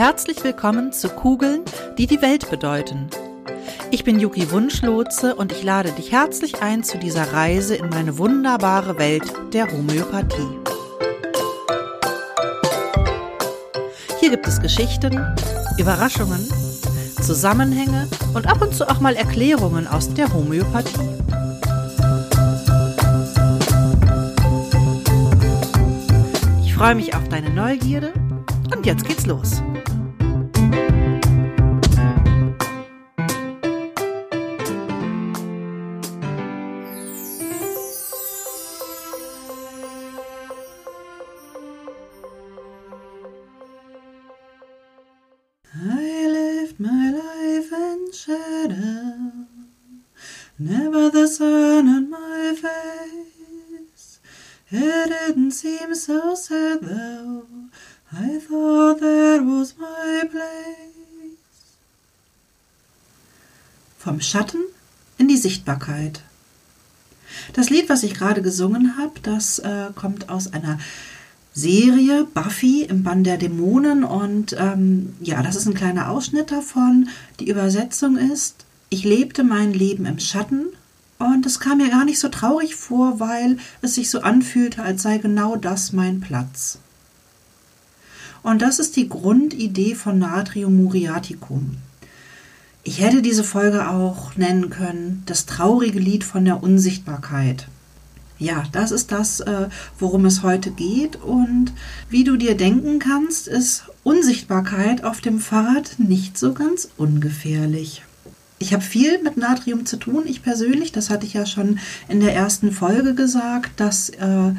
Herzlich willkommen zu Kugeln, die die Welt bedeuten. Ich bin Yuki Wunschlotze und ich lade dich herzlich ein zu dieser Reise in meine wunderbare Welt der Homöopathie. Hier gibt es Geschichten, Überraschungen, Zusammenhänge und ab und zu auch mal Erklärungen aus der Homöopathie. Ich freue mich auf deine Neugierde und jetzt geht's los. Sun on my face. It didn't seem so sad though, I thought that was my place. Vom Schatten in die Sichtbarkeit. Das Lied, was ich gerade gesungen habe, das äh, kommt aus einer Serie Buffy im Bann der Dämonen und ähm, ja, das ist ein kleiner Ausschnitt davon. Die Übersetzung ist, ich lebte mein Leben im Schatten und es kam mir gar nicht so traurig vor, weil es sich so anfühlte, als sei genau das mein Platz. Und das ist die Grundidee von Natrium muriaticum. Ich hätte diese Folge auch nennen können, das traurige Lied von der Unsichtbarkeit. Ja, das ist das, äh, worum es heute geht. Und wie du dir denken kannst, ist Unsichtbarkeit auf dem Fahrrad nicht so ganz ungefährlich. Ich habe viel mit Natrium zu tun, ich persönlich. Das hatte ich ja schon in der ersten Folge gesagt, dass, äh,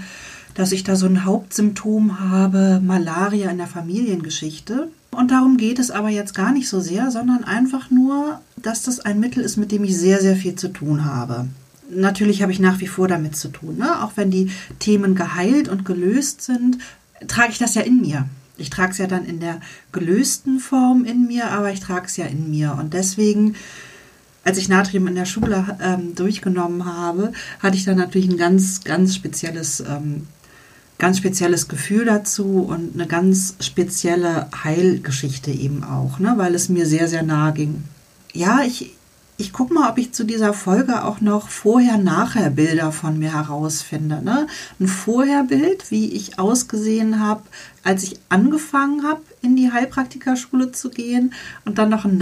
dass ich da so ein Hauptsymptom habe, Malaria in der Familiengeschichte. Und darum geht es aber jetzt gar nicht so sehr, sondern einfach nur, dass das ein Mittel ist, mit dem ich sehr, sehr viel zu tun habe natürlich habe ich nach wie vor damit zu tun. Ne? Auch wenn die Themen geheilt und gelöst sind, trage ich das ja in mir. Ich trage es ja dann in der gelösten Form in mir, aber ich trage es ja in mir. Und deswegen, als ich Natrium in der Schule ähm, durchgenommen habe, hatte ich dann natürlich ein ganz, ganz spezielles, ähm, ganz spezielles Gefühl dazu und eine ganz spezielle Heilgeschichte eben auch, ne? weil es mir sehr, sehr nahe ging. Ja, ich, ich gucke mal, ob ich zu dieser Folge auch noch Vorher-Nachher-Bilder von mir herausfinde. Ne? Ein Vorherbild, wie ich ausgesehen habe, als ich angefangen habe, in die Heilpraktikerschule zu gehen. Und dann noch ein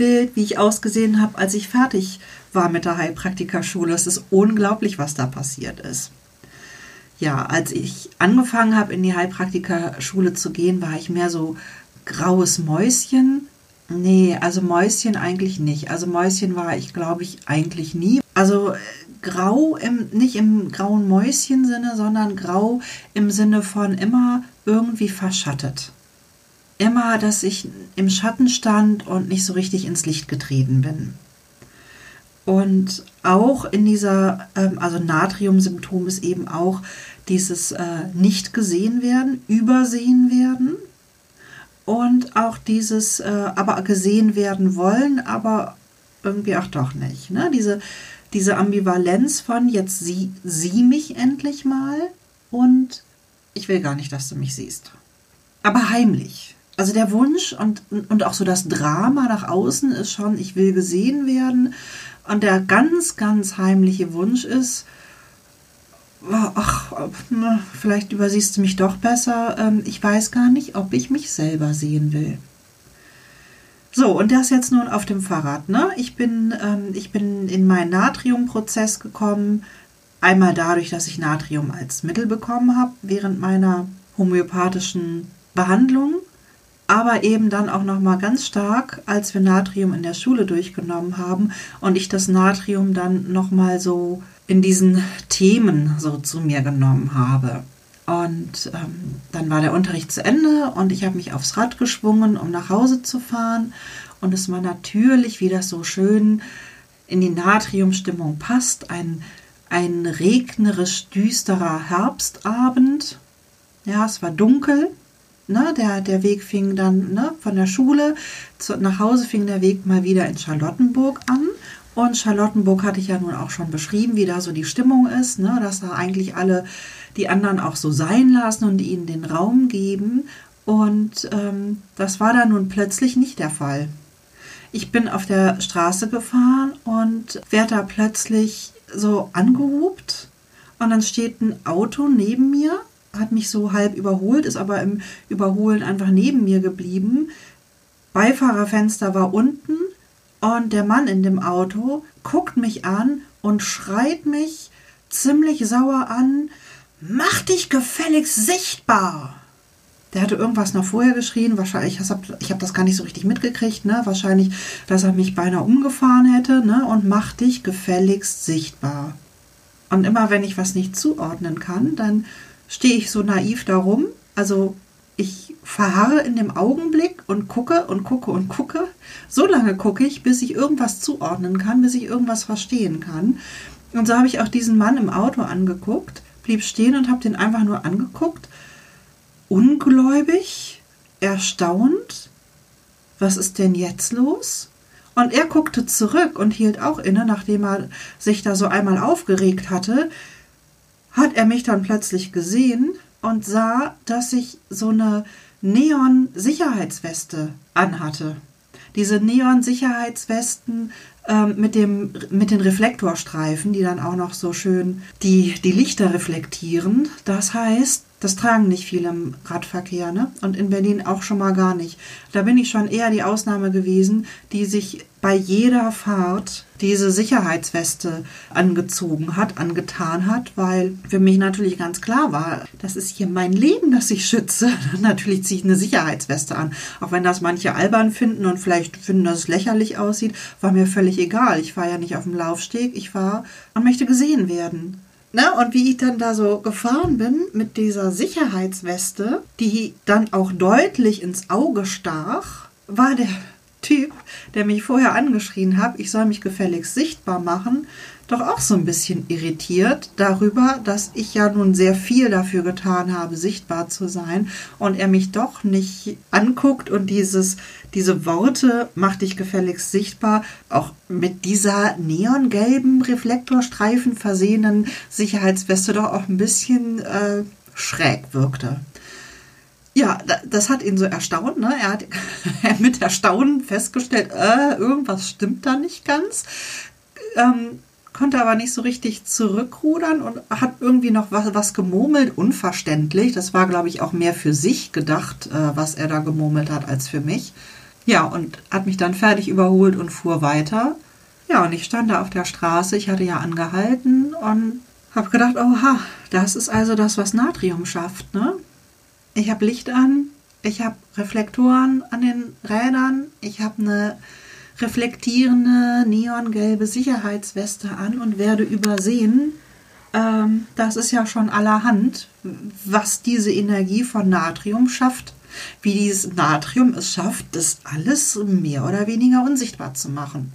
Nachherbild, wie ich ausgesehen habe, als ich fertig war mit der Heilpraktikerschule. Es ist unglaublich, was da passiert ist. Ja, als ich angefangen habe, in die Heilpraktikerschule zu gehen, war ich mehr so graues Mäuschen Nee, also Mäuschen eigentlich nicht. Also Mäuschen war ich, glaube ich, eigentlich nie. Also äh, grau im, nicht im grauen Mäuschen-Sinne, sondern grau im Sinne von immer irgendwie verschattet. Immer, dass ich im Schatten stand und nicht so richtig ins Licht getreten bin. Und auch in dieser, ähm, also Natrium-Symptom ist eben auch dieses äh, nicht gesehen werden, übersehen werden und auch dieses äh, aber gesehen werden wollen, aber irgendwie auch doch nicht. Ne? Diese, diese Ambivalenz von jetzt sieh, sieh mich endlich mal und ich will gar nicht, dass du mich siehst. Aber heimlich. Also der Wunsch und, und auch so das Drama nach außen ist schon, ich will gesehen werden. Und der ganz, ganz heimliche Wunsch ist, ach, vielleicht übersiehst du mich doch besser. Ähm, ich weiß gar nicht, ob ich mich selber sehen will. So, und das jetzt nun auf dem Fahrrad. Ne? Ich, bin, ähm, ich bin in meinen Natriumprozess gekommen. Einmal dadurch, dass ich Natrium als Mittel bekommen habe während meiner homöopathischen Behandlung, aber eben dann auch noch mal ganz stark, als wir Natrium in der Schule durchgenommen haben und ich das Natrium dann noch mal so in diesen Themen so zu mir genommen habe. Und ähm, dann war der Unterricht zu Ende und ich habe mich aufs Rad geschwungen, um nach Hause zu fahren. Und es war natürlich, wie das so schön in die Natriumstimmung passt, ein, ein regnerisch düsterer Herbstabend. Ja, es war dunkel. Ne, der, der Weg fing dann ne, von der Schule zu, nach Hause, fing der Weg mal wieder in Charlottenburg an. Und Charlottenburg hatte ich ja nun auch schon beschrieben, wie da so die Stimmung ist, ne? dass da eigentlich alle die anderen auch so sein lassen und ihnen den Raum geben. Und ähm, das war dann nun plötzlich nicht der Fall. Ich bin auf der Straße gefahren und werde da plötzlich so angehupt. Und dann steht ein Auto neben mir, hat mich so halb überholt, ist aber im Überholen einfach neben mir geblieben. Beifahrerfenster war unten und der Mann in dem Auto guckt mich an und schreit mich ziemlich sauer an, mach dich gefälligst sichtbar. Der hatte irgendwas noch vorher geschrien, wahrscheinlich, ich habe hab das gar nicht so richtig mitgekriegt, ne? Wahrscheinlich, dass er mich beinahe umgefahren hätte, ne? Und mach dich gefälligst sichtbar. Und immer wenn ich was nicht zuordnen kann, dann stehe ich so naiv darum. Also ich verharre in dem Augenblick und gucke und gucke und gucke. So lange gucke ich, bis ich irgendwas zuordnen kann, bis ich irgendwas verstehen kann. Und so habe ich auch diesen Mann im Auto angeguckt, blieb stehen und habe den einfach nur angeguckt. Ungläubig, erstaunt. Was ist denn jetzt los? Und er guckte zurück und hielt auch inne, nachdem er sich da so einmal aufgeregt hatte, hat er mich dann plötzlich gesehen und sah, dass ich so eine Neon-Sicherheitsweste anhatte. Diese Neon-Sicherheitswesten ähm, mit, mit den Reflektorstreifen, die dann auch noch so schön die, die Lichter reflektieren. Das heißt, das tragen nicht viele im Radverkehr, ne? Und in Berlin auch schon mal gar nicht. Da bin ich schon eher die Ausnahme gewesen, die sich bei jeder Fahrt diese Sicherheitsweste angezogen hat, angetan hat, weil für mich natürlich ganz klar war, das ist hier mein Leben, das ich schütze. natürlich ziehe ich eine Sicherheitsweste an. Auch wenn das manche albern finden und vielleicht finden, dass es lächerlich aussieht, war mir völlig egal. Ich war ja nicht auf dem Laufsteg, ich war und möchte gesehen werden. Ne? Und wie ich dann da so gefahren bin mit dieser Sicherheitsweste, die dann auch deutlich ins Auge stach, war der Typ, der mich vorher angeschrien hat, ich soll mich gefälligst sichtbar machen, doch auch so ein bisschen irritiert darüber, dass ich ja nun sehr viel dafür getan habe, sichtbar zu sein und er mich doch nicht anguckt und dieses, diese Worte, mach dich gefälligst sichtbar, auch mit dieser neongelben Reflektorstreifen versehenen Sicherheitsweste doch auch ein bisschen äh, schräg wirkte. Ja, das hat ihn so erstaunt. Ne? Er hat mit Erstaunen festgestellt, äh, irgendwas stimmt da nicht ganz. Ähm, konnte aber nicht so richtig zurückrudern und hat irgendwie noch was, was gemurmelt, unverständlich. Das war, glaube ich, auch mehr für sich gedacht, äh, was er da gemurmelt hat, als für mich. Ja, und hat mich dann fertig überholt und fuhr weiter. Ja, und ich stand da auf der Straße, ich hatte ja angehalten und habe gedacht, oha, das ist also das, was Natrium schafft, ne? Ich habe Licht an, ich habe Reflektoren an den Rädern, ich habe eine reflektierende neongelbe Sicherheitsweste an und werde übersehen. Ähm, das ist ja schon allerhand, was diese Energie von Natrium schafft. Wie dieses Natrium es schafft, das alles mehr oder weniger unsichtbar zu machen.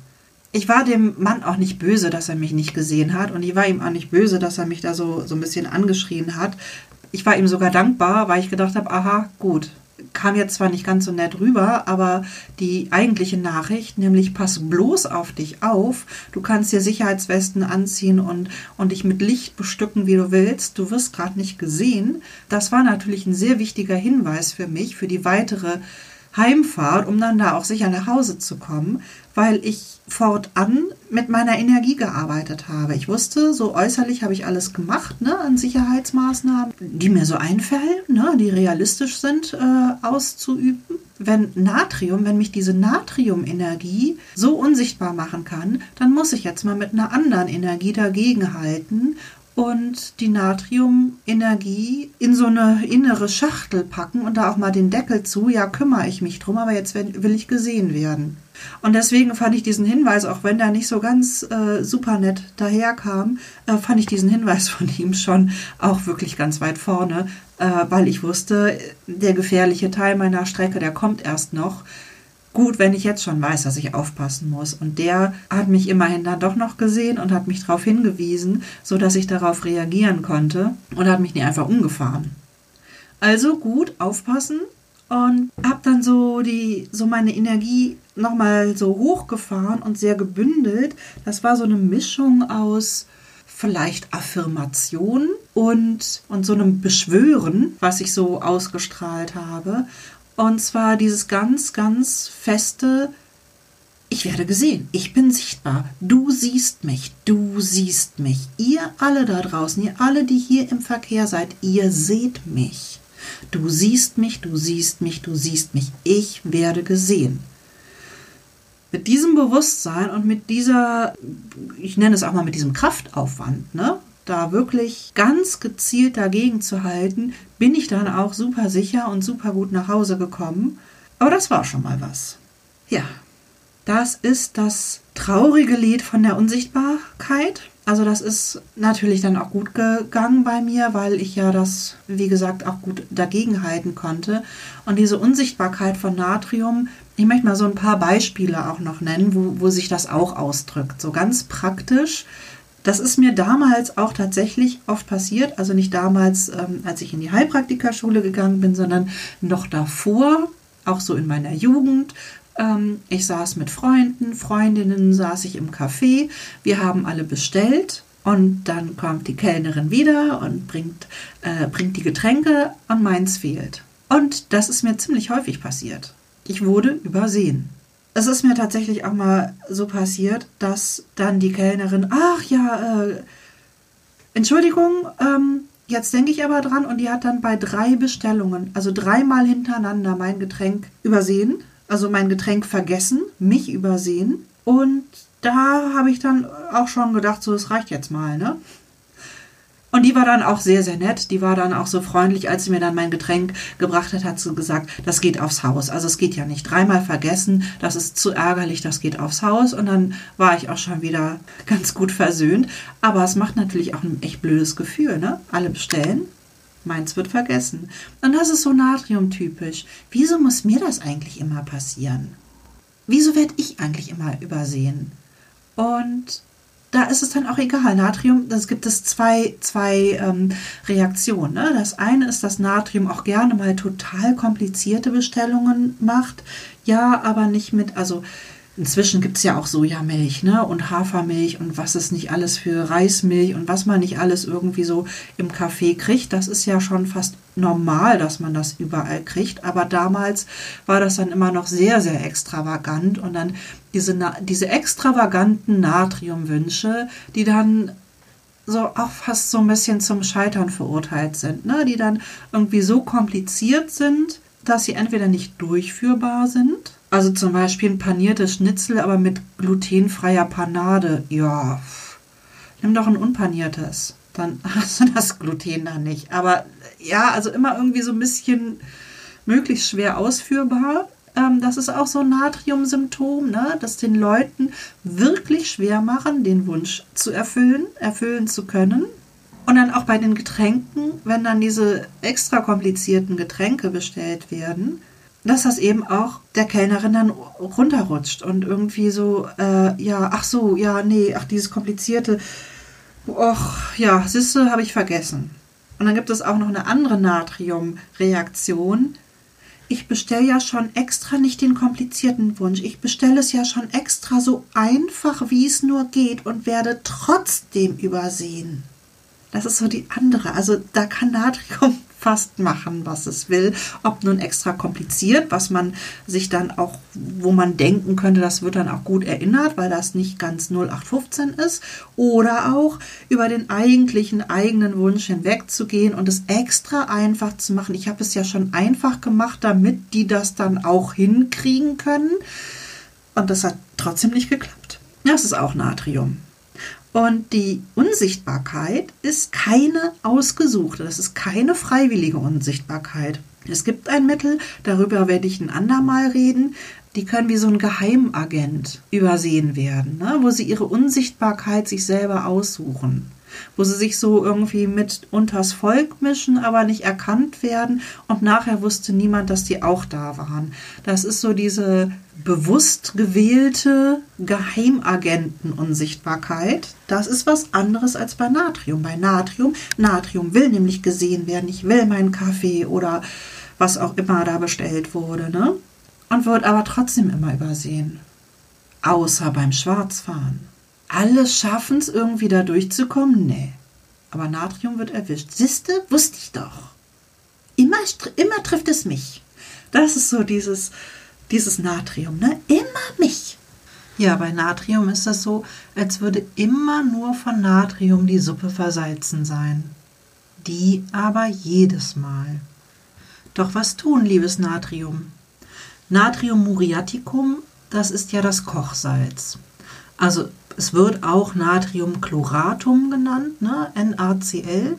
Ich war dem Mann auch nicht böse, dass er mich nicht gesehen hat und ich war ihm auch nicht böse, dass er mich da so, so ein bisschen angeschrien hat. Ich war ihm sogar dankbar, weil ich gedacht habe, aha, gut, kam jetzt zwar nicht ganz so nett rüber, aber die eigentliche Nachricht, nämlich pass bloß auf dich auf, du kannst dir Sicherheitswesten anziehen und, und dich mit Licht bestücken, wie du willst, du wirst gerade nicht gesehen, das war natürlich ein sehr wichtiger Hinweis für mich, für die weitere Heimfahrt, um dann da auch sicher nach Hause zu kommen, weil ich fortan mit meiner Energie gearbeitet habe. Ich wusste, so äußerlich habe ich alles gemacht ne, an Sicherheitsmaßnahmen, die mir so einfallen, ne, die realistisch sind, äh, auszuüben. Wenn Natrium, wenn mich diese Natriumenergie so unsichtbar machen kann, dann muss ich jetzt mal mit einer anderen Energie dagegenhalten und die Natriumenergie in so eine innere Schachtel packen und da auch mal den Deckel zu. Ja, kümmere ich mich drum, aber jetzt will ich gesehen werden. Und deswegen fand ich diesen Hinweis, auch wenn der nicht so ganz äh, super nett daherkam, äh, fand ich diesen Hinweis von ihm schon auch wirklich ganz weit vorne, äh, weil ich wusste, der gefährliche Teil meiner Strecke, der kommt erst noch gut, wenn ich jetzt schon weiß, dass ich aufpassen muss. Und der hat mich immerhin dann doch noch gesehen und hat mich darauf hingewiesen, so dass ich darauf reagieren konnte und hat mich nie einfach umgefahren. Also gut, aufpassen und habe dann so die so meine Energie nochmal so hochgefahren und sehr gebündelt. Das war so eine Mischung aus vielleicht Affirmation und, und so einem Beschwören, was ich so ausgestrahlt habe. Und zwar dieses ganz, ganz feste, ich werde gesehen, ich bin sichtbar, du siehst mich, du siehst mich. Ihr alle da draußen, ihr alle, die hier im Verkehr seid, ihr seht mich. Du siehst mich, du siehst mich, du siehst mich. Ich werde gesehen. Mit diesem Bewusstsein und mit dieser, ich nenne es auch mal mit diesem Kraftaufwand, ne? Da wirklich ganz gezielt dagegen zu halten, bin ich dann auch super sicher und super gut nach Hause gekommen. Aber das war schon mal was. Ja, das ist das traurige Lied von der Unsichtbarkeit. Also das ist natürlich dann auch gut gegangen bei mir, weil ich ja das, wie gesagt, auch gut dagegenhalten konnte. Und diese Unsichtbarkeit von Natrium, ich möchte mal so ein paar Beispiele auch noch nennen, wo, wo sich das auch ausdrückt. So ganz praktisch. Das ist mir damals auch tatsächlich oft passiert. Also nicht damals, ähm, als ich in die Heilpraktikerschule gegangen bin, sondern noch davor, auch so in meiner Jugend, ähm, ich saß mit Freunden, Freundinnen, saß ich im Café. Wir haben alle bestellt und dann kommt die Kellnerin wieder und bringt, äh, bringt die Getränke und meins fehlt. Und das ist mir ziemlich häufig passiert. Ich wurde übersehen. Es ist mir tatsächlich auch mal so passiert, dass dann die Kellnerin, ach ja, äh, Entschuldigung, ähm, jetzt denke ich aber dran und die hat dann bei drei Bestellungen, also dreimal hintereinander mein Getränk übersehen also mein Getränk vergessen, mich übersehen. Und da habe ich dann auch schon gedacht, so, es reicht jetzt mal, ne? Und die war dann auch sehr, sehr nett. Die war dann auch so freundlich, als sie mir dann mein Getränk gebracht hat, hat sie gesagt, das geht aufs Haus. Also es geht ja nicht dreimal vergessen, das ist zu ärgerlich, das geht aufs Haus. Und dann war ich auch schon wieder ganz gut versöhnt. Aber es macht natürlich auch ein echt blödes Gefühl, ne? Alle bestellen Meins wird vergessen. Und das ist so natriumtypisch. Wieso muss mir das eigentlich immer passieren? Wieso werde ich eigentlich immer übersehen? Und da ist es dann auch egal. Natrium, das gibt es zwei, zwei ähm, Reaktionen. Ne? Das eine ist, dass Natrium auch gerne mal total komplizierte Bestellungen macht. Ja, aber nicht mit, also Inzwischen gibt es ja auch Sojamilch ne? und Hafermilch und was es nicht alles für Reismilch und was man nicht alles irgendwie so im Café kriegt. Das ist ja schon fast normal, dass man das überall kriegt. Aber damals war das dann immer noch sehr, sehr extravagant und dann diese, diese extravaganten Natriumwünsche, die dann so auch fast so ein bisschen zum Scheitern verurteilt sind, ne? die dann irgendwie so kompliziert sind, dass sie entweder nicht durchführbar sind also zum Beispiel ein paniertes Schnitzel, aber mit glutenfreier Panade. Ja, nimm doch ein unpaniertes. Dann hast du das Gluten da nicht. Aber ja, also immer irgendwie so ein bisschen möglichst schwer ausführbar. Ähm, das ist auch so ein Natriumsymptom, ne? das den Leuten wirklich schwer machen, den Wunsch zu erfüllen, erfüllen zu können. Und dann auch bei den Getränken, wenn dann diese extra komplizierten Getränke bestellt werden, dass das eben auch der Kellnerin dann runterrutscht und irgendwie so, äh, ja, ach so, ja, nee, ach, dieses komplizierte, och, ja, Sisse habe ich vergessen. Und dann gibt es auch noch eine andere Natriumreaktion. Ich bestelle ja schon extra nicht den komplizierten Wunsch. Ich bestelle es ja schon extra so einfach, wie es nur geht und werde trotzdem übersehen. Das ist so die andere. Also da kann Natrium fast machen, was es will. Ob nun extra kompliziert, was man sich dann auch, wo man denken könnte, das wird dann auch gut erinnert, weil das nicht ganz 0815 ist. Oder auch über den eigentlichen eigenen Wunsch hinwegzugehen und es extra einfach zu machen. Ich habe es ja schon einfach gemacht, damit die das dann auch hinkriegen können. Und das hat trotzdem nicht geklappt. Das ist auch Natrium. Und die Unsichtbarkeit ist keine ausgesuchte, das ist keine freiwillige Unsichtbarkeit. Es gibt ein Mittel, darüber werde ich ein andermal reden, die können wie so ein Geheimagent übersehen werden, ne? wo sie ihre Unsichtbarkeit sich selber aussuchen wo sie sich so irgendwie mit unters Volk mischen, aber nicht erkannt werden und nachher wusste niemand, dass die auch da waren. Das ist so diese bewusst gewählte Geheimagentenunsichtbarkeit. Das ist was anderes als bei Natrium. Bei Natrium, Natrium will nämlich gesehen werden. Ich will meinen Kaffee oder was auch immer da bestellt wurde, ne? Und wird aber trotzdem immer übersehen. Außer beim Schwarzfahren. Alle schaffen es irgendwie da durchzukommen? Nee. Aber Natrium wird erwischt. Siehste, wusste ich doch. Immer, immer trifft es mich. Das ist so dieses, dieses Natrium, ne? Immer mich. Ja, bei Natrium ist das so, als würde immer nur von Natrium die Suppe versalzen sein. Die aber jedes Mal. Doch was tun, liebes Natrium? Natrium muriaticum, das ist ja das Kochsalz. Also es wird auch Natriumchloratum genannt, ne? NaCl,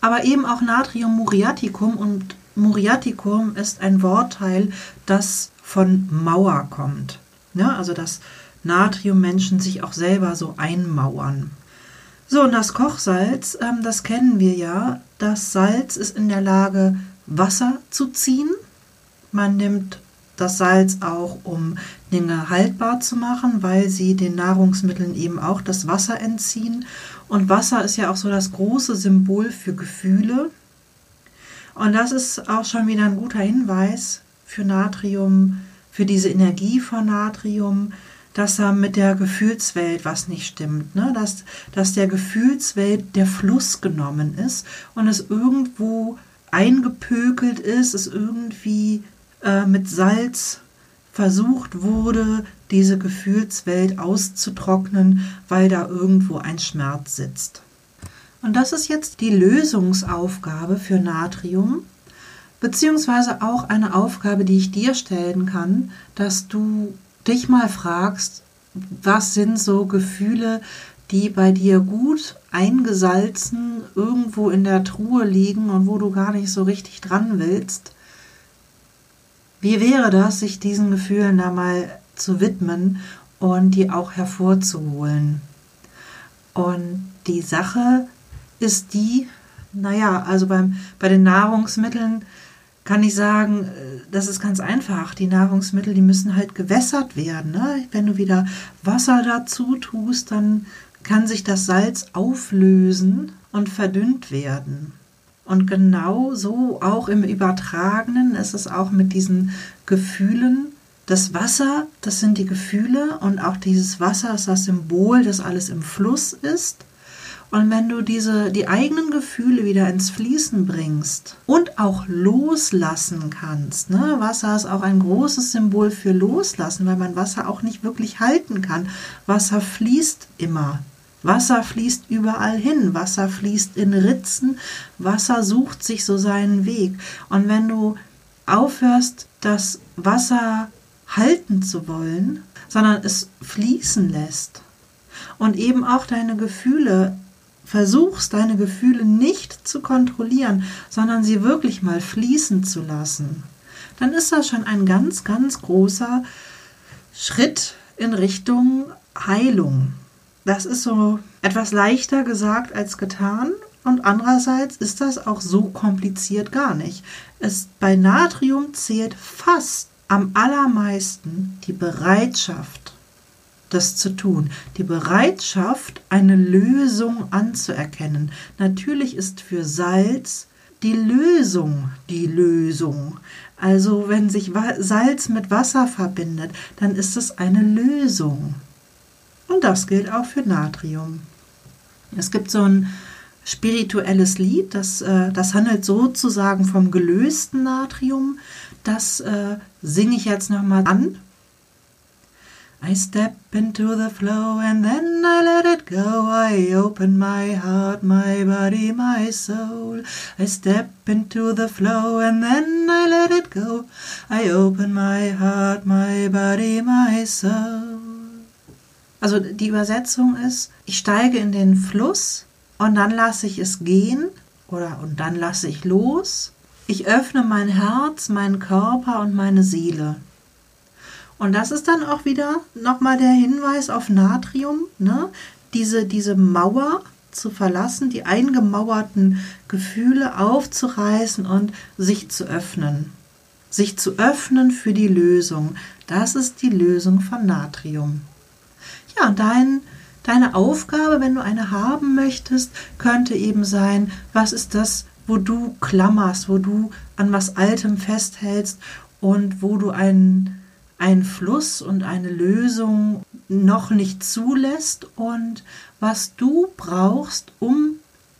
aber eben auch Natrium muriaticum und muriaticum ist ein Wortteil, das von Mauer kommt. Ne? Also dass Natriummenschen sich auch selber so einmauern. So, und das Kochsalz, ähm, das kennen wir ja. Das Salz ist in der Lage, Wasser zu ziehen. Man nimmt das Salz auch, um Dinge haltbar zu machen, weil sie den Nahrungsmitteln eben auch das Wasser entziehen. Und Wasser ist ja auch so das große Symbol für Gefühle. Und das ist auch schon wieder ein guter Hinweis für Natrium, für diese Energie von Natrium, dass da mit der Gefühlswelt was nicht stimmt, ne? dass, dass der Gefühlswelt der Fluss genommen ist und es irgendwo eingepökelt ist, es irgendwie äh, mit Salz versucht wurde, diese Gefühlswelt auszutrocknen, weil da irgendwo ein Schmerz sitzt. Und das ist jetzt die Lösungsaufgabe für Natrium, beziehungsweise auch eine Aufgabe, die ich dir stellen kann, dass du dich mal fragst, was sind so Gefühle, die bei dir gut eingesalzen irgendwo in der Truhe liegen und wo du gar nicht so richtig dran willst. Wie wäre das, sich diesen Gefühlen da mal zu widmen und die auch hervorzuholen? Und die Sache ist die, naja, also beim, bei den Nahrungsmitteln kann ich sagen, äh, das ist ganz einfach. Die Nahrungsmittel, die müssen halt gewässert werden. Ne? Wenn du wieder Wasser dazu tust, dann kann sich das Salz auflösen und verdünnt werden. Und genau so auch im Übertragenen ist es auch mit diesen Gefühlen. Das Wasser, das sind die Gefühle und auch dieses Wasser ist das Symbol, dass alles im Fluss ist. Und wenn du diese, die eigenen Gefühle wieder ins Fließen bringst und auch loslassen kannst, ne? Wasser ist auch ein großes Symbol für Loslassen, weil man Wasser auch nicht wirklich halten kann. Wasser fließt immer. Wasser fließt überall hin, Wasser fließt in Ritzen, Wasser sucht sich so seinen Weg. Und wenn du aufhörst, das Wasser halten zu wollen, sondern es fließen lässt und eben auch deine Gefühle versuchst, deine Gefühle nicht zu kontrollieren, sondern sie wirklich mal fließen zu lassen, dann ist das schon ein ganz, ganz großer Schritt in Richtung Heilung. Das ist so etwas leichter gesagt als getan. Und andererseits ist das auch so kompliziert gar nicht. Es, bei Natrium zählt fast am allermeisten die Bereitschaft, das zu tun. Die Bereitschaft, eine Lösung anzuerkennen. Natürlich ist für Salz die Lösung die Lösung. Also wenn sich Salz mit Wasser verbindet, dann ist es eine Lösung. Und das gilt auch für Natrium. Es gibt so ein spirituelles Lied, das, äh, das handelt sozusagen vom gelösten Natrium. Das äh, singe ich jetzt nochmal an. I step into the flow and then I let it go. I open my heart, my body, my soul. I step into the flow and then I let it go. I open my heart, my body, my soul. Also die Übersetzung ist, ich steige in den Fluss und dann lasse ich es gehen oder und dann lasse ich los. Ich öffne mein Herz, meinen Körper und meine Seele. Und das ist dann auch wieder nochmal der Hinweis auf Natrium, ne? diese, diese Mauer zu verlassen, die eingemauerten Gefühle aufzureißen und sich zu öffnen. Sich zu öffnen für die Lösung. Das ist die Lösung von Natrium. Ja, dein, deine Aufgabe, wenn du eine haben möchtest, könnte eben sein, was ist das, wo du klammerst, wo du an was Altem festhältst und wo du einen, ein Fluss und eine Lösung noch nicht zulässt und was du brauchst, um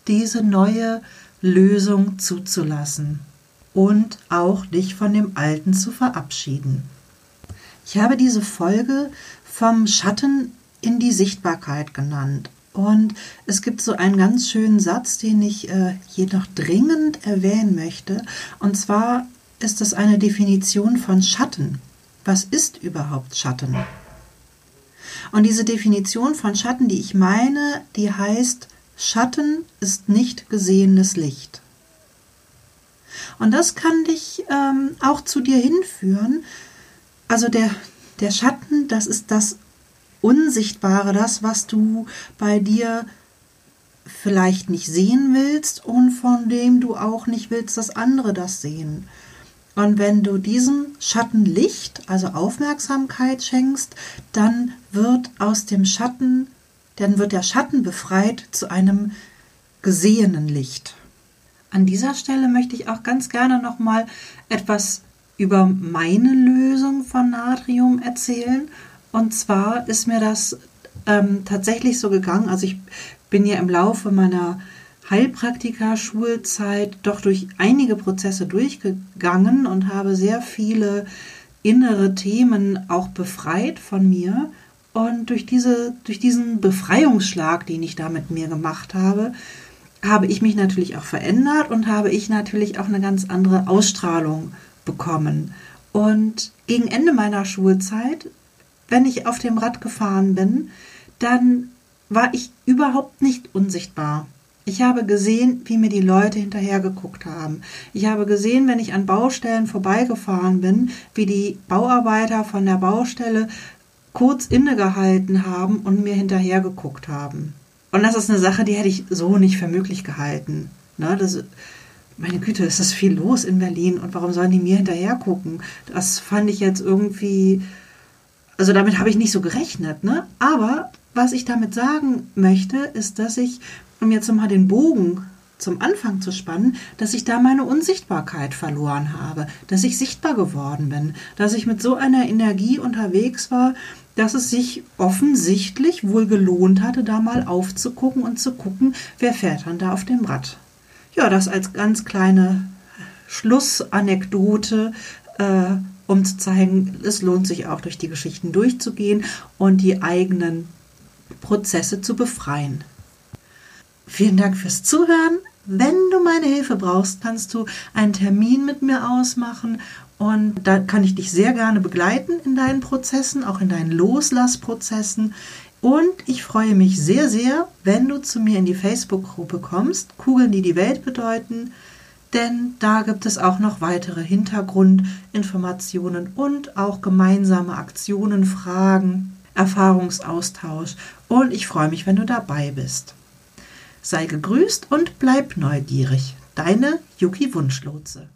diese neue Lösung zuzulassen und auch dich von dem Alten zu verabschieden. Ich habe diese Folge vom Schatten in die Sichtbarkeit genannt. Und es gibt so einen ganz schönen Satz, den ich äh, jedoch dringend erwähnen möchte. Und zwar ist es eine Definition von Schatten. Was ist überhaupt Schatten? Und diese Definition von Schatten, die ich meine, die heißt, Schatten ist nicht gesehenes Licht. Und das kann dich ähm, auch zu dir hinführen. Also der, der Schatten, das ist das Unsichtbare, das, was du bei dir vielleicht nicht sehen willst und von dem du auch nicht willst, dass andere das sehen. Und wenn du diesem Schatten Licht, also Aufmerksamkeit schenkst, dann wird aus dem Schatten, dann wird der Schatten befreit zu einem gesehenen Licht. An dieser Stelle möchte ich auch ganz gerne noch mal etwas über meine Lösung von Natrium erzählen. Und zwar ist mir das ähm, tatsächlich so gegangen. Also ich bin ja im Laufe meiner Heilpraktiker-Schulzeit doch durch einige Prozesse durchgegangen und habe sehr viele innere Themen auch befreit von mir. Und durch, diese, durch diesen Befreiungsschlag, den ich da mit mir gemacht habe, habe ich mich natürlich auch verändert und habe ich natürlich auch eine ganz andere Ausstrahlung bekommen. Und gegen Ende meiner Schulzeit, wenn ich auf dem Rad gefahren bin, dann war ich überhaupt nicht unsichtbar. Ich habe gesehen, wie mir die Leute hinterher geguckt haben. Ich habe gesehen, wenn ich an Baustellen vorbeigefahren bin, wie die Bauarbeiter von der Baustelle kurz innegehalten haben und mir hinterher geguckt haben. Und das ist eine Sache, die hätte ich so nicht für möglich gehalten. Ne, das, meine Güte, ist das viel los in Berlin und warum sollen die mir hinterher gucken? Das fand ich jetzt irgendwie, also damit habe ich nicht so gerechnet. Ne? Aber was ich damit sagen möchte, ist, dass ich um jetzt nochmal den Bogen zum Anfang zu spannen, dass ich da meine Unsichtbarkeit verloren habe, dass ich sichtbar geworden bin, dass ich mit so einer Energie unterwegs war, dass es sich offensichtlich wohl gelohnt hatte, da mal aufzugucken und zu gucken, wer fährt dann da auf dem Rad. Ja, das als ganz kleine Schlussanekdote, äh, um zu zeigen, es lohnt sich auch durch die Geschichten durchzugehen und die eigenen Prozesse zu befreien. Vielen Dank fürs Zuhören. Wenn du meine Hilfe brauchst, kannst du einen Termin mit mir ausmachen und da kann ich dich sehr gerne begleiten in deinen Prozessen, auch in deinen Loslassprozessen. Und ich freue mich sehr, sehr, wenn du zu mir in die Facebook-Gruppe kommst, Kugeln, die die Welt bedeuten, denn da gibt es auch noch weitere Hintergrundinformationen und auch gemeinsame Aktionen, Fragen, Erfahrungsaustausch. Und ich freue mich, wenn du dabei bist. Sei gegrüßt und bleib neugierig. Deine Yuki Wunschlotse.